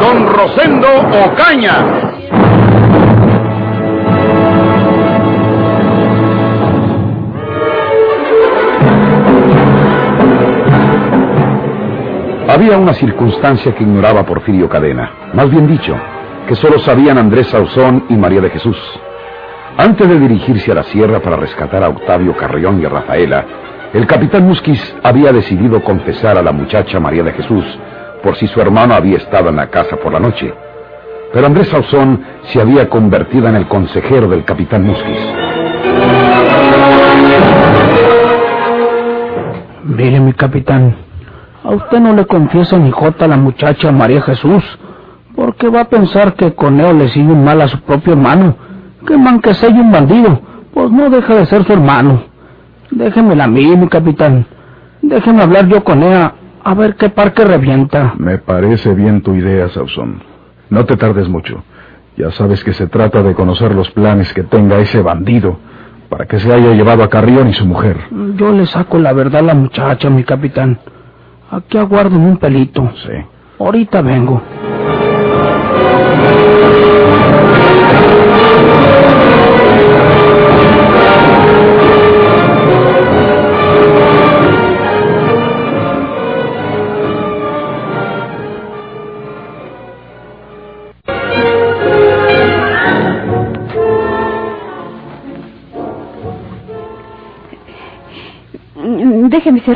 Don Rosendo Ocaña. Había una circunstancia que ignoraba Porfirio Cadena, más bien dicho, que solo sabían Andrés Sauzón y María de Jesús. Antes de dirigirse a la sierra para rescatar a Octavio Carrión y a Rafaela, el capitán Musquiz había decidido confesar a la muchacha María de Jesús por si su hermano había estado en la casa por la noche. Pero Andrés Sauzón se había convertido en el consejero del capitán Musquiz. Mire, mi capitán, a usted no le confiesa ni jota a la muchacha María Jesús, porque va a pensar que Coneo le sigue mal a su propio hermano que man que sea un bandido, pues no deja de ser su hermano. Déjemela a mí, mi capitán. Déjeme hablar yo con ella, a ver qué parque revienta. Me parece bien tu idea, Sauzón. No te tardes mucho. Ya sabes que se trata de conocer los planes que tenga ese bandido para que se haya llevado a Carrión y su mujer. Yo le saco la verdad a la muchacha, mi capitán. Aquí aguardo un pelito. Sí. Ahorita vengo.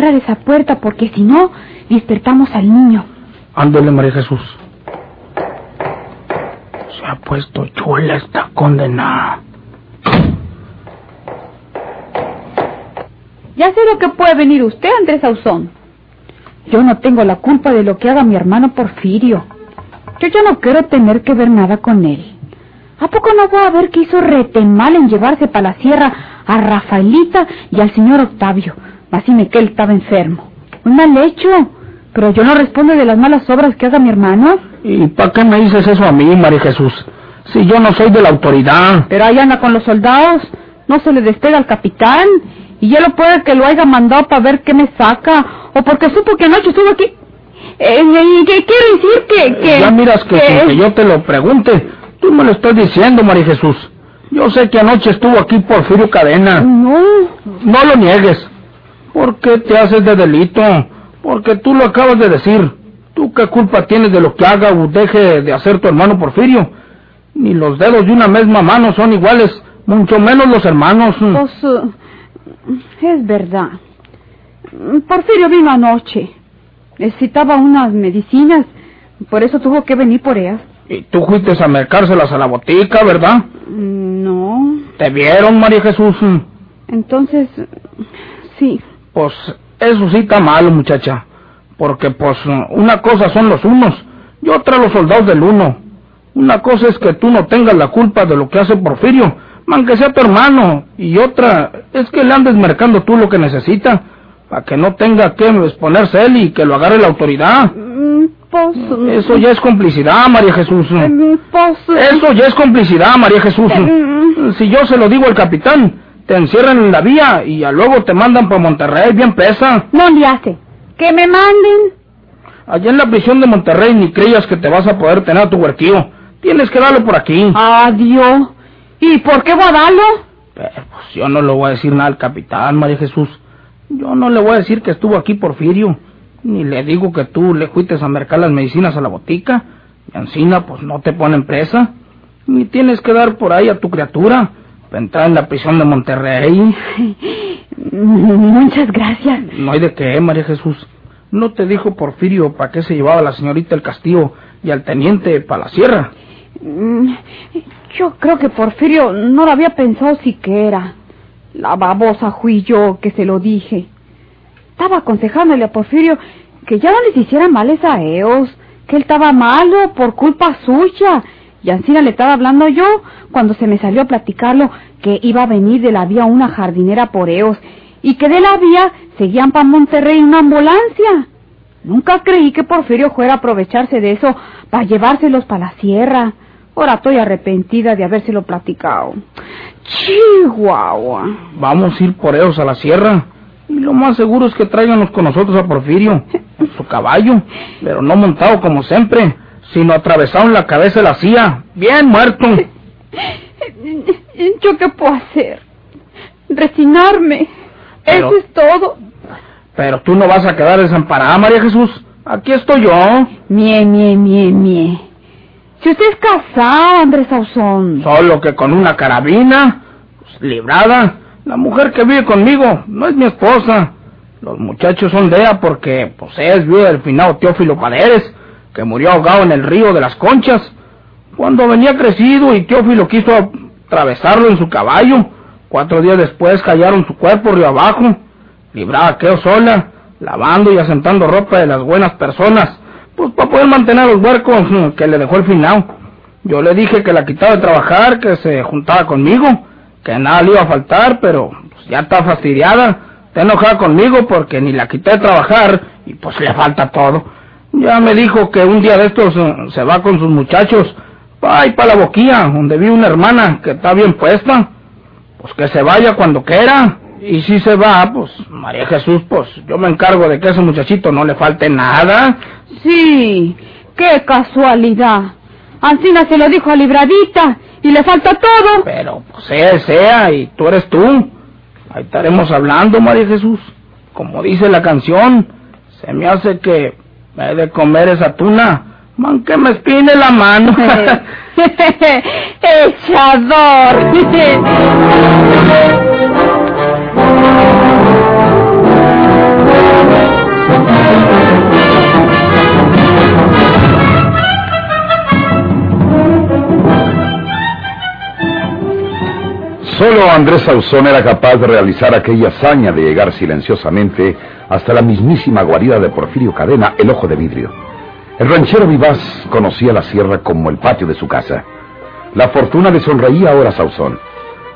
Cerrar esa puerta porque si no, despertamos al niño. Ándale, María Jesús. Se ha puesto chula esta condenada. Ya sé lo que puede venir usted, Andrés Ausón. Yo no tengo la culpa de lo que haga mi hermano Porfirio. Yo ya no quiero tener que ver nada con él. ¿A poco no voy a ver que hizo rete mal en llevarse para la sierra a Rafaelita y al señor Octavio? Así me que él estaba enfermo. Un mal hecho. Pero yo no respondo de las malas obras que haga mi hermano. ¿Y para qué me dices eso a mí, María Jesús? Si yo no soy de la autoridad. Pero ahí anda con los soldados. No se le despega al capitán. Y ya lo puede que lo haya mandado para ver qué me saca. O porque supo que anoche estuvo aquí. Eh, ¿Qué quiere decir que, que... ya miras que, que sin que yo te lo pregunte, tú me lo estás diciendo, María Jesús. Yo sé que anoche estuvo aquí Porfirio Cadena. No. No lo niegues. ¿Por qué te haces de delito? Porque tú lo acabas de decir. ¿Tú qué culpa tienes de lo que haga o deje de hacer tu hermano Porfirio? Ni los dedos de una misma mano son iguales, mucho menos los hermanos. Pues, eh, es verdad. Porfirio vino anoche. Necesitaba unas medicinas, por eso tuvo que venir por ellas. Y tú fuiste a mercárselas a la botica, ¿verdad? No. ¿Te vieron, María Jesús? Entonces, sí. Pues eso sí está malo, muchacha. Porque pues una cosa son los unos y otra los soldados del uno. Una cosa es que tú no tengas la culpa de lo que hace Porfirio, aunque sea tu hermano. Y otra es que le andes mercando tú lo que necesita, para que no tenga que exponerse él y que lo agarre la autoridad. Mm, Pues, Eso ya es complicidad, María Jesús. mm, pues, Eso ya es complicidad, María Jesús. Mm. Si yo se lo digo al capitán, te encierran en la vía y ya luego te mandan para Monterrey bien pesa. no le hace. Que me manden. Allá en la prisión de Monterrey ni creas que te vas a poder tener a tu huerquío. Tienes que darlo por aquí. Adiós. ¿Y por qué voy a darlo? Pero, pues yo no le voy a decir nada al capitán, María Jesús. Yo no le voy a decir que estuvo aquí Porfirio. Ni le digo que tú le fuiste a mercar las medicinas a la botica. Y encina, pues no te ponen presa. Ni tienes que dar por ahí a tu criatura. Entrar en la prisión de Monterrey. Muchas gracias. No hay de qué, María Jesús. ¿No te dijo Porfirio para qué se llevaba a la señorita el castillo y al teniente para la sierra? Mm, Yo creo que Porfirio no lo había pensado siquiera. La babosa fui yo que se lo dije. Estaba aconsejándole a Porfirio que ya no les hiciera males a ellos, que él estaba malo por culpa suya. Y Ancina le estaba hablando yo cuando se me salió a platicarlo que iba a venir de la vía una jardinera por Eos y que de la vía seguían para Monterrey una ambulancia. Nunca creí que Porfirio fuera a aprovecharse de eso para llevárselos para la sierra. Ahora estoy arrepentida de habérselo platicado. Chihuahua. Vamos a ir por ellos a la sierra. Y lo más seguro es que traiganlos con nosotros a Porfirio, su caballo, pero no montado como siempre, sino atravesado en la cabeza la silla, bien muerto. ¿Yo qué puedo hacer? Resignarme. Pero- Eso es todo. Pero tú no vas a quedar desamparada, María Jesús. Aquí estoy yo. Mie, mie, mie, mie. Si usted es casado, Andrés Sauzón. Solo que con una carabina, pues, librada. La mujer que vive conmigo no es mi esposa. Los muchachos son de ella porque, pues, es viuda del finado Teófilo Paredes, que murió ahogado en el río de las Conchas. Cuando venía crecido y Teófilo quiso atravesarlo en su caballo, cuatro días después callaron su cuerpo río abajo. Librada quedó sola, lavando y asentando ropa de las buenas personas, pues para poder mantener los huercos mm, que le dejó el finado. Yo le dije que la quitaba de trabajar, que se juntaba conmigo, que nada le iba a faltar, pero pues, ya está fastidiada, está enojada conmigo porque ni la quité de trabajar y pues le falta todo. Ya me dijo que un día de estos eh, se va con sus muchachos, va para la boquilla, donde vive una hermana que está bien puesta. Pues que se vaya cuando quiera. Y si se va, pues María Jesús, pues yo me encargo de que a ese muchachito no le falte nada. Sí, qué casualidad. Ancina se lo dijo a Libradita y le falta todo. Pero pues sea, sea, y tú eres tú. Ahí estaremos hablando, María Jesús. Como dice la canción, se me hace que me he de comer esa tuna, man que me espine la mano. Echador. Solo Andrés Sauzón era capaz de realizar aquella hazaña de llegar silenciosamente hasta la mismísima guarida de Porfirio Cadena, el ojo de vidrio. El ranchero vivaz conocía la sierra como el patio de su casa. La fortuna le sonreía ahora a Sauzón.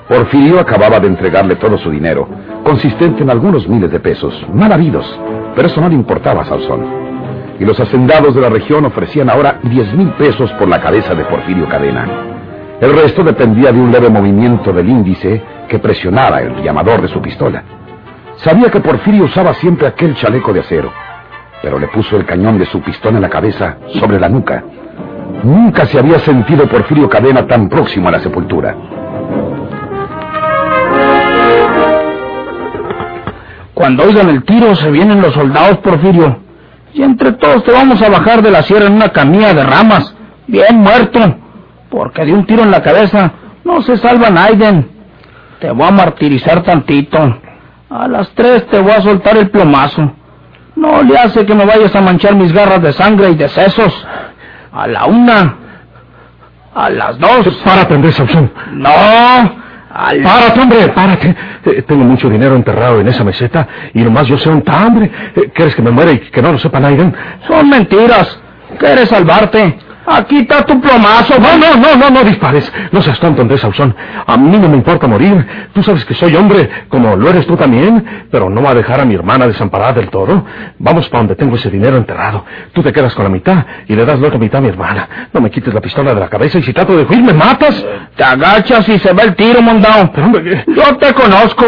Porfirio acababa de entregarle todo su dinero, consistente en algunos miles de pesos, mal habidos, pero eso no le importaba a Sauzón. Y los hacendados de la región ofrecían ahora diez mil pesos por la cabeza de Porfirio Cadena. El resto dependía de un leve movimiento del índice que presionara el llamador de su pistola. Sabía que Porfirio usaba siempre aquel chaleco de acero, pero le puso el cañón de su pistola en la cabeza sobre la nuca. Nunca se había sentido Porfirio Cadena tan próximo a la sepultura. Cuando oigan el tiro se vienen los soldados, Porfirio. Y entre todos te vamos a bajar de la sierra en una camilla de ramas, bien muerto. Porque de un tiro en la cabeza no se salva Naiden. Te voy a martirizar tantito. A las tres te voy a soltar el plomazo. No le hace que me vayas a manchar mis garras de sangre y de sesos. A la una. A las dos. Párate, Andrés Sauzón. No. A la... Párate, hombre, párate. Eh, tengo mucho dinero enterrado en esa meseta y nomás yo sé un hambre. Eh, ¿Quieres que me muera y que no lo sepa nadie? Son mentiras. ¿Quieres salvarte? Aquí está tu plomazo. No, no, no, no, no dispares. No seas tonto, Andrés Sauzón. A mí no me importa morir. Tú sabes que soy hombre, como lo eres tú también, pero no va a dejar a mi hermana desamparada del todo. Vamos para donde tengo ese dinero enterrado. Tú te quedas con la mitad y le das la otra mitad a mi hermana. No me quites la pistola de la cabeza y si trato de huir, me matas. Te agachas y se ve el tiro, mondao. Pero, hombre, ¿qué? Yo te conozco.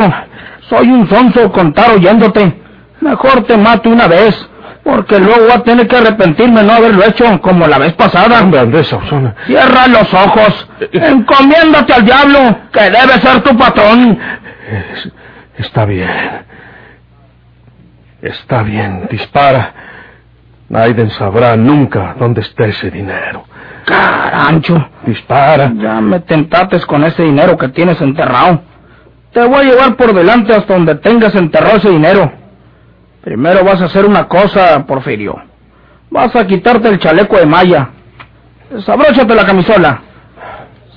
Soy un sonso contar oyéndote. Mejor te mato una vez, porque luego voy a tener que arrepentirme de no haberlo hecho como la vez pasada. Hombre, Andrés Sauzón. Cierra los ojos. Encomiéndate al diablo, que debe ser tu patrón. Es- está bien. Está bien, dispara. Naiden sabrá nunca dónde está ese dinero. Carancho. Dispara. Ya me tentates con ese dinero que tienes enterrado. Te voy a llevar por delante hasta donde tengas enterrado ese dinero. Primero vas a hacer una cosa, Porfirio. Vas a quitarte el chaleco de malla. Desabróchate la camisola.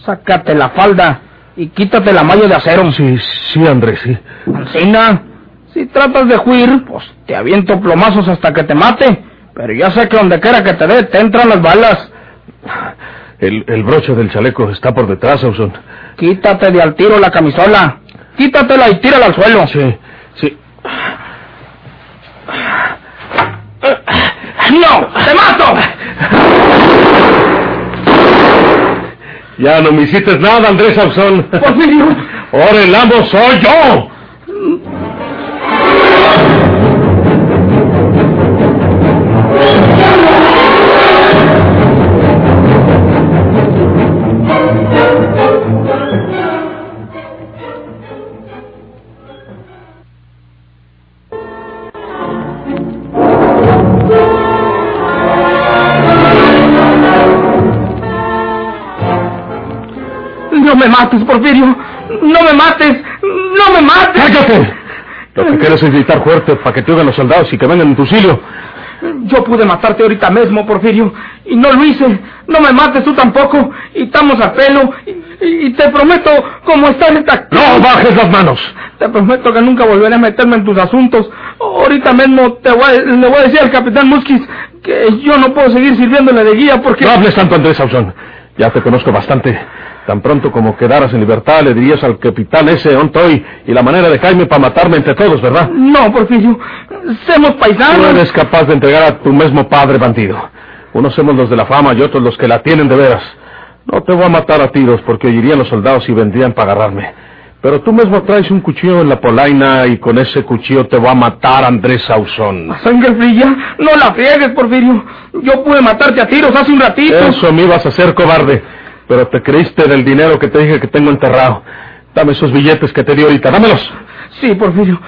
Sácate la falda y quítate la malla de acero. Sí, sí, Andrés, sí. Ancina, si tratas de huir, pues te aviento plomazos hasta que te mate. Pero ya sé que donde quiera que te dé, te entran las balas. El, el broche del chaleco está por detrás, Sauson. Quítate de al tiro la camisola. Quítatela y tírala al suelo. Sí, sí. ¡No! ¡Te mato! Ya no me hiciste nada, Andrés Sauzón. Porfirio. Ahora el amo soy yo. No me mates, Porfirio. No me mates. No me mates. ¡Cállate! Lo que quieres es gritar fuerte para que te oigan los soldados y que vengan en tu auxilio. Yo pude matarte ahorita mismo, Porfirio, y no lo hice. No me mates tú tampoco. Y estamos a pelo. Y, y te prometo, como está en esta... ¡No bajes las manos! Te prometo que nunca volveré a meterme en tus asuntos. Ahorita mismo te voy a- le voy a decir al capitán Musquiz que yo no puedo seguir sirviéndole de guía porque... No hables tanto, Andrés Sauzón. Ya te conozco bastante. Tan pronto como quedaras en libertad, le dirías al capitán ese Ontoy y la manera de Jaime para matarme entre todos, ¿verdad? No, Porfirio. Somos paisanos. eres capaz de entregar a tu mismo padre bandido. Unos somos los de la fama y otros los que la tienen de veras. No te voy a matar a tiros porque oirían los soldados y vendrían para agarrarme. Pero tú mismo traes un cuchillo en la polaina y con ese cuchillo te voy a matar, Andrés Sauzón. Sangre fría, no la friegues, Porfirio. Yo pude matarte a tiros hace un ratito. Eso me ibas a hacer, cobarde. Pero te creíste del dinero que te dije que tengo enterrado. Dame esos billetes que te di ahorita, dámelos. Sí, Porfirio.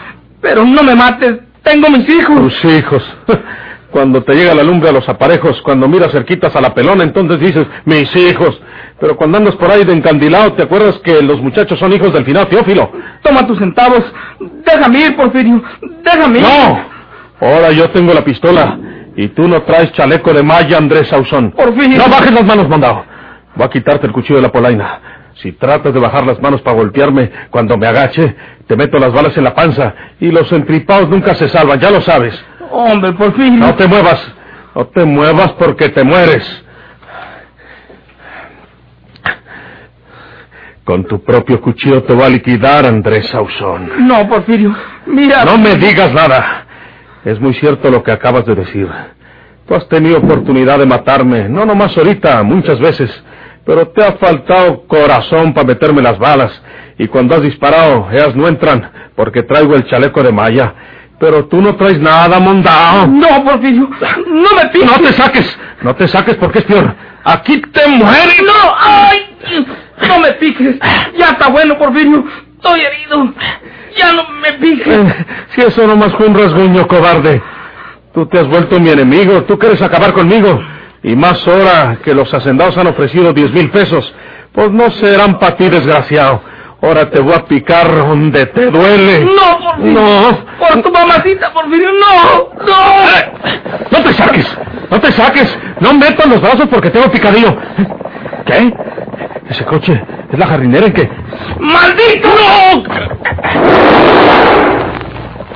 Pero no me mates. Tengo mis hijos. Tus hijos. Cuando te llega la lumbre a los aparejos, cuando miras cerquitas a la pelona, entonces dices, mis hijos. Pero cuando andas por ahí de encandilado, ¿te acuerdas que los muchachos son hijos del final Teófilo? Toma tus centavos. Déjame ir, Porfirio. Déjame ir. ¡No! Ahora yo tengo la pistola. Y tú no traes chaleco de malla, Andrés Sauzón. Porfirio. No bajes las manos, mandado. Voy a quitarte el cuchillo de la polaina. Si tratas de bajar las manos para golpearme cuando me agache, te meto las balas en la panza. Y los entripados nunca se salvan, ya lo sabes. Hombre, Porfirio. No te muevas. No te muevas porque te mueres. Con tu propio cuchillo te voy a liquidar, Andrés Sauzón. No, Porfirio. Mira. No me digas nada. Es muy cierto lo que acabas de decir. Tú has tenido oportunidad de matarme, no nomás ahorita, muchas veces, pero te ha faltado corazón para meterme las balas. Y cuando has disparado, ellas no entran, porque traigo el chaleco de malla. Pero tú no traes nada, mondao. No, Porfirio. No me piques. No te saques, no te saques porque es peor. Aquí te mueres. No, ay. No me piques. Ya está bueno, Porfirio. Estoy herido. Ya no me piques. Eh, Si eso nomás fue un rasguño, cobarde. Tú te has vuelto mi enemigo, tú quieres acabar conmigo. Y más ahora que los hacendados han ofrecido diez mil pesos. Pues no serán para ti, desgraciado. Ahora te voy a picar donde te duele. No, Porfirio. No. Por tu mamacita, Porfirio. No. No. No te saques, no te saques. No metas los brazos porque tengo picadillo. ¿Qué? Ese coche es la jardinera en que... ¡Maldito! ¡No!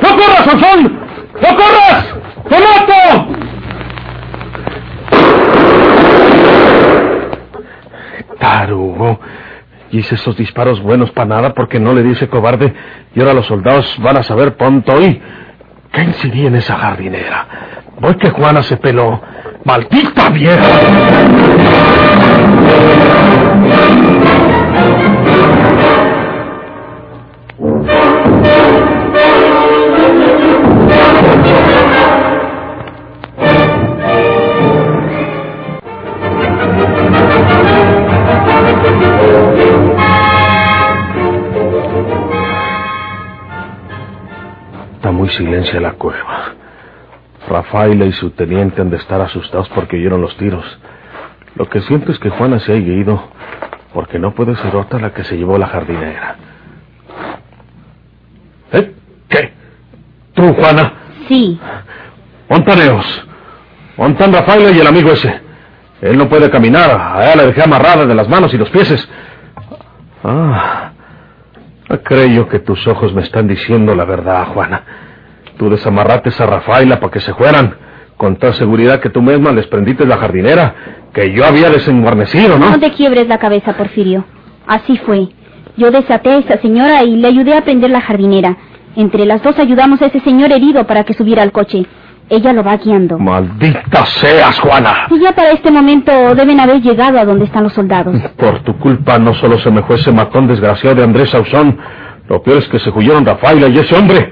¡No corras, Sansón! ¡No corras! ¡Te mato! Tarugo. Hice esos disparos buenos para nada porque no le dice cobarde y ahora los soldados van a saber pronto y... ¿Qué incidí en esa jardinera? Voy que Juana se peló. ¡Maldita vieja! Muy silencia la cueva. Rafaela y su teniente han de estar asustados porque oyeron los tiros. Lo que siento es que Juana se ha ido porque no puede ser otra la que se llevó la jardinera. ¿Eh? ¿Qué? ¿Tú, Juana? Sí. Montaneos. Montan Rafaela y el amigo ese. Él no puede caminar. A ella la dejé amarrada de las manos y los pies. Ah. Creo que tus ojos me están diciendo la verdad, Juana. Tú desamarrates a Rafaela para que se fueran. Con toda seguridad que tú misma desprendiste la jardinera, que yo había desenguarnecido, ¿no? No te quiebres la cabeza, Porfirio. Así fue. Yo desaté a esa señora y le ayudé a prender la jardinera. Entre las dos ayudamos a ese señor herido para que subiera al coche. Ella lo va guiando. Maldita seas, Juana. Y ya para este momento deben haber llegado a donde están los soldados. Por tu culpa no solo se me fue ese matón desgraciado de Andrés Sauzón, lo peor es que se huyeron Rafaela y ese hombre.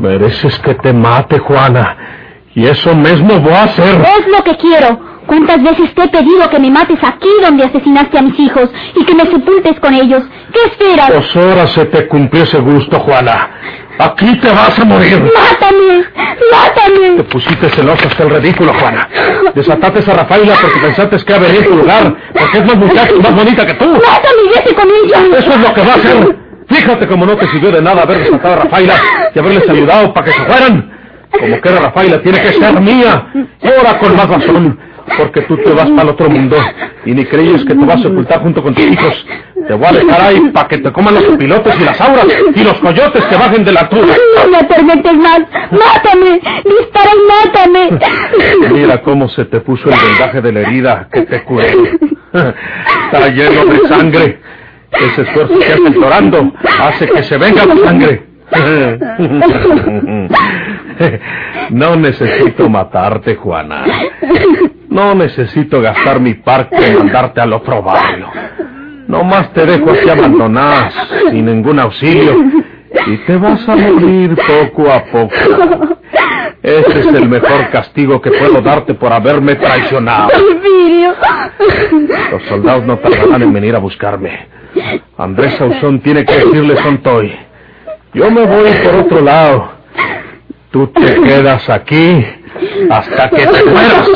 Mereces que te mate, Juana. Y eso mismo voy a hacer. Es lo que quiero. ¿Cuántas veces te he pedido que me mates aquí donde asesinaste a mis hijos y que me sepultes con ellos? ¿Qué esperas? Dos horas se te cumplió ese gusto, Juana. Aquí te vas a morir. ¡Mátame! ¡Mátame! Te pusiste celosa hasta el ridículo, Juana. Desataste a Rafaela porque pensaste que ha venido tu lugar, porque es más muchacha y más bonita que tú. ¡Mátame y vete con ella! Eso es lo que va a hacer. Fíjate como no te sirvió de nada haber desatado a Rafaela y haberles ayudado para que se fueran. Como que Rafaela tiene que ser mía. Y ahora con más razón. Porque tú te vas para el otro mundo y ni crees que te vas a sepultar junto con tus hijos. Te voy a dejar ahí para que te coman los pilotes y las auras y los coyotes que bajen de la altura. ¡No me atormentes más! ¡Mátame! ¡Dispara y mátame! Mira cómo se te puso el vendaje de la herida que te curé. Está lleno de sangre. Ese esfuerzo que haces llorando hace que se venga la sangre. No necesito matarte, Juana. No necesito gastar mi parque en mandarte al otro barrio. No más te dejo así abandonada, sin ningún auxilio, y te vas a morir poco a poco. Ese es el mejor castigo que puedo darte por haberme traicionado. Porfirio. Los soldados no tardarán en venir a buscarme. Andrés Sauzón tiene que decirle Sontoy. Yo me voy por otro lado. Tú te quedas aquí hasta que te mueras.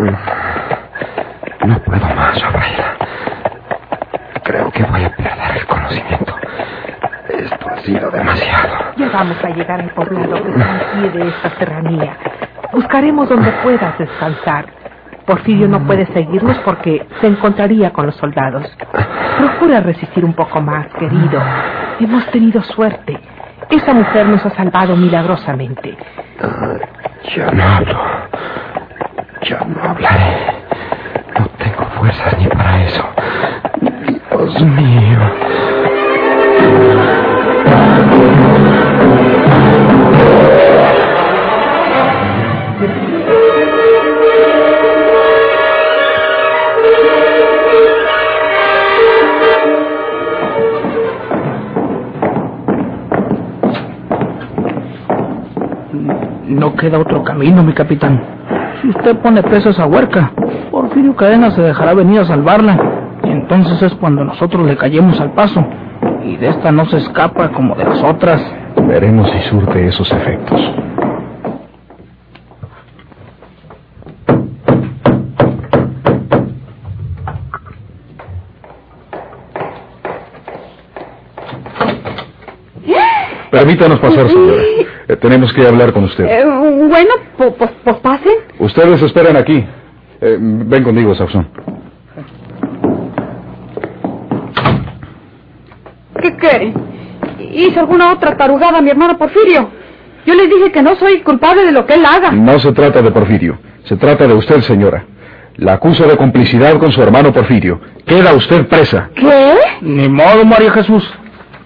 No puedo más, Rafaela. Creo que voy a perder el conocimiento. Esto ha sido demasiado. Ya vamos a llegar al poblado que está al pie de esta serranía. Buscaremos donde puedas descansar. Porfirio no puede seguirnos porque se encontraría con los soldados. Procura resistir un poco más, querido. Hemos tenido suerte. Esa mujer nos ha salvado milagrosamente. Ya no hablo. Ya no hablaré. No tengo fuerzas ni para eso. Dios mío. No queda otro camino, mi capitán. Si usted pone preso a esa huerca, Porfirio Cadena se dejará venir a salvarla. Y entonces es cuando nosotros le callemos al paso. Y de esta no se escapa como de las otras. Veremos si surte esos efectos. Permítanos pasar, señora. Eh, tenemos que hablar con usted. Eh, bueno, pues, pasen. Ustedes esperan aquí. Eh, ven conmigo, Sauzón. ¿Qué quiere? ¿Hizo alguna otra tarugada mi hermano Porfirio? Yo les dije que no soy culpable de lo que él haga. No se trata de Porfirio. Se trata de usted, señora. La acuso de complicidad con su hermano Porfirio. Queda usted presa. ¿Qué? Ni modo, María Jesús.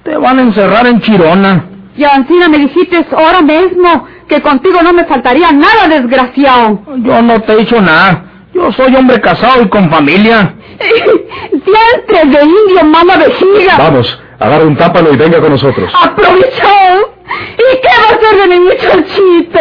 Te van a encerrar en Chirona. Y Ancina me dijiste ahora mismo que contigo no me faltaría nada, desgraciado. Yo no te he dicho nada. Yo soy hombre casado y con familia. Diantres de indio, mama vejiga. Vamos, agarre un tápalo y venga con nosotros. Aprovechado. ¿Y qué va a hacer de mi muchachito?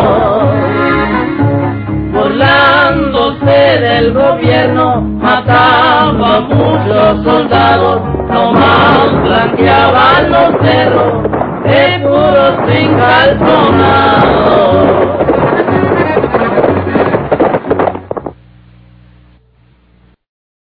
Burlándose del gobierno, mataba a muchos soldados, nomás blanqueaban los cerros de puros encalzonados.